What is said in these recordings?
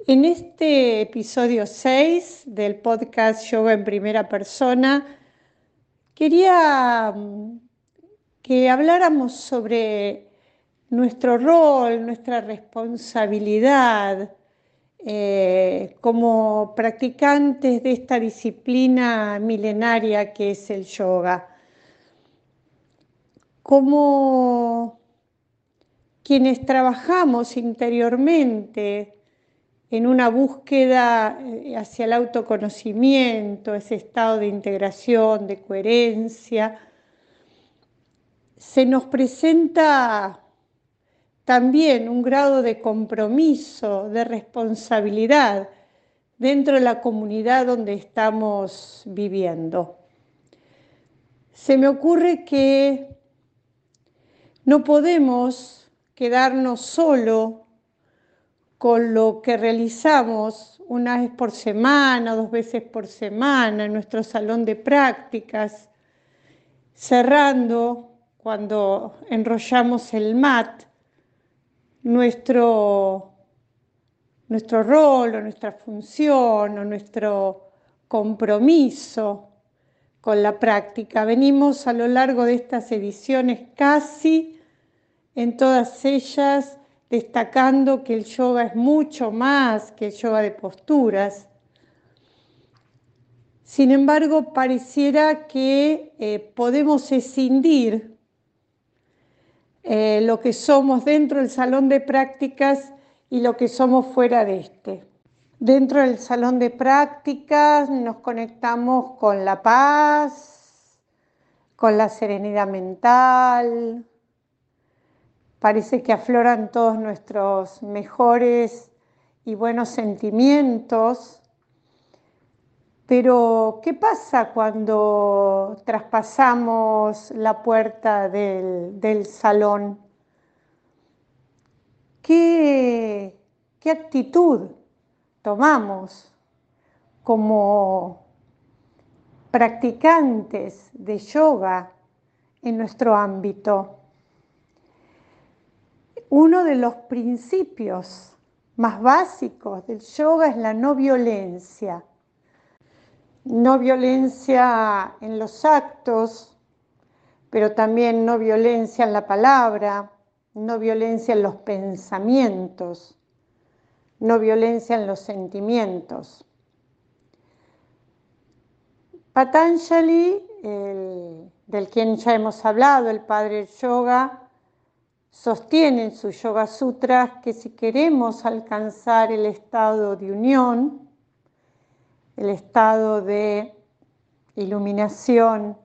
En este episodio 6 del podcast Yoga en Primera Persona, quería mm, que habláramos sobre nuestro rol, nuestra responsabilidad eh, como practicantes de esta disciplina milenaria que es el yoga. Como quienes trabajamos interiormente en una búsqueda eh, hacia el autoconocimiento, ese estado de integración, de coherencia, se nos presenta también un grado de compromiso, de responsabilidad dentro de la comunidad donde estamos viviendo. Se me ocurre que no podemos quedarnos solo con lo que realizamos una vez por semana, dos veces por semana en nuestro salón de prácticas, cerrando cuando enrollamos el mat nuestro, nuestro rol o nuestra función o nuestro compromiso con la práctica. Venimos a lo largo de estas ediciones casi en todas ellas destacando que el yoga es mucho más que el yoga de posturas. Sin embargo, pareciera que eh, podemos escindir eh, lo que somos dentro del salón de prácticas y lo que somos fuera de este. Dentro del salón de prácticas nos conectamos con la paz, con la serenidad mental, parece que afloran todos nuestros mejores y buenos sentimientos. Pero, ¿qué pasa cuando traspasamos la puerta del, salón? ¿Qué, ¿Qué actitud tomamos como practicantes de yoga en nuestro ámbito? Uno de los principios más básicos del yoga es la no violencia. No violencia en los actos, pero también no violencia en la palabra, no violencia en los pensamientos, no violencia en los sentimientos. Patanjali, del quien ya hemos hablado, el padre yoga, sostiene en su Yoga Sutra que si queremos alcanzar el estado de unión, el estado de iluminación,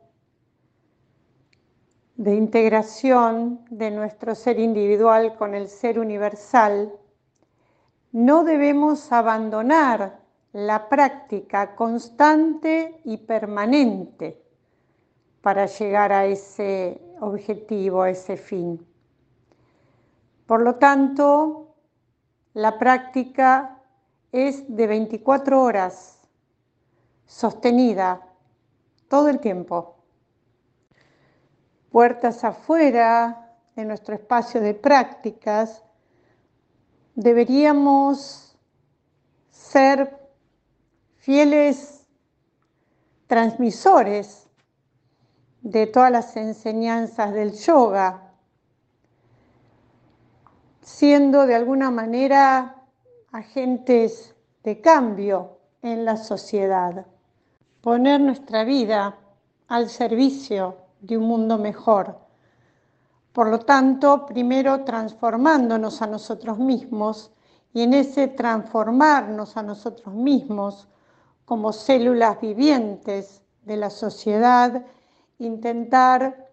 de integración de nuestro ser individual con el ser universal, no debemos abandonar la práctica constante y permanente para llegar a ese objetivo, a ese fin. Por lo tanto, la práctica es de 24 horas, sostenida todo el tiempo. Puertas afuera de nuestro espacio de prácticas, deberíamos ser fieles transmisores de todas las enseñanzas del yoga siendo de alguna manera agentes de cambio en la sociedad. Poner nuestra vida al servicio de un mundo mejor. Por lo tanto, primero transformándonos a nosotros mismos y en ese transformarnos a nosotros mismos como células vivientes de la sociedad, intentar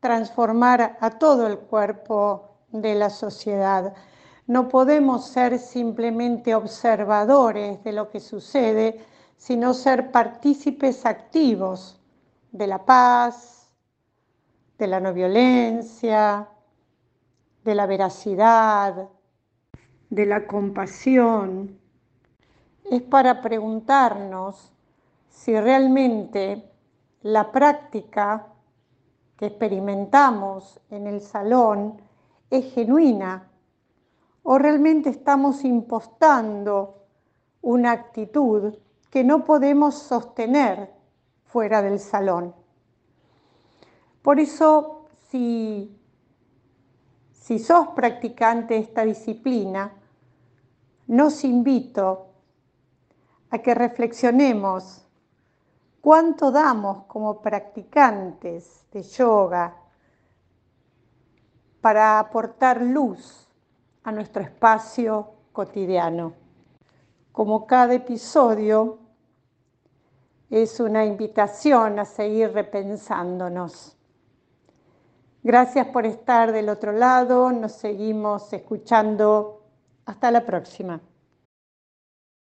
transformar a todo el cuerpo de la sociedad. No podemos ser simplemente observadores de lo que sucede, sino ser partícipes activos de la paz, de la no violencia, de la veracidad, de la compasión. Es para preguntarnos si realmente la práctica que experimentamos en el salón es genuina o realmente estamos impostando una actitud que no podemos sostener fuera del salón. Por eso, si, si sos practicante de esta disciplina, nos invito a que reflexionemos cuánto damos como practicantes de yoga para aportar luz a nuestro espacio cotidiano. Como cada episodio es una invitación a seguir repensándonos. Gracias por estar del otro lado, nos seguimos escuchando. Hasta la próxima.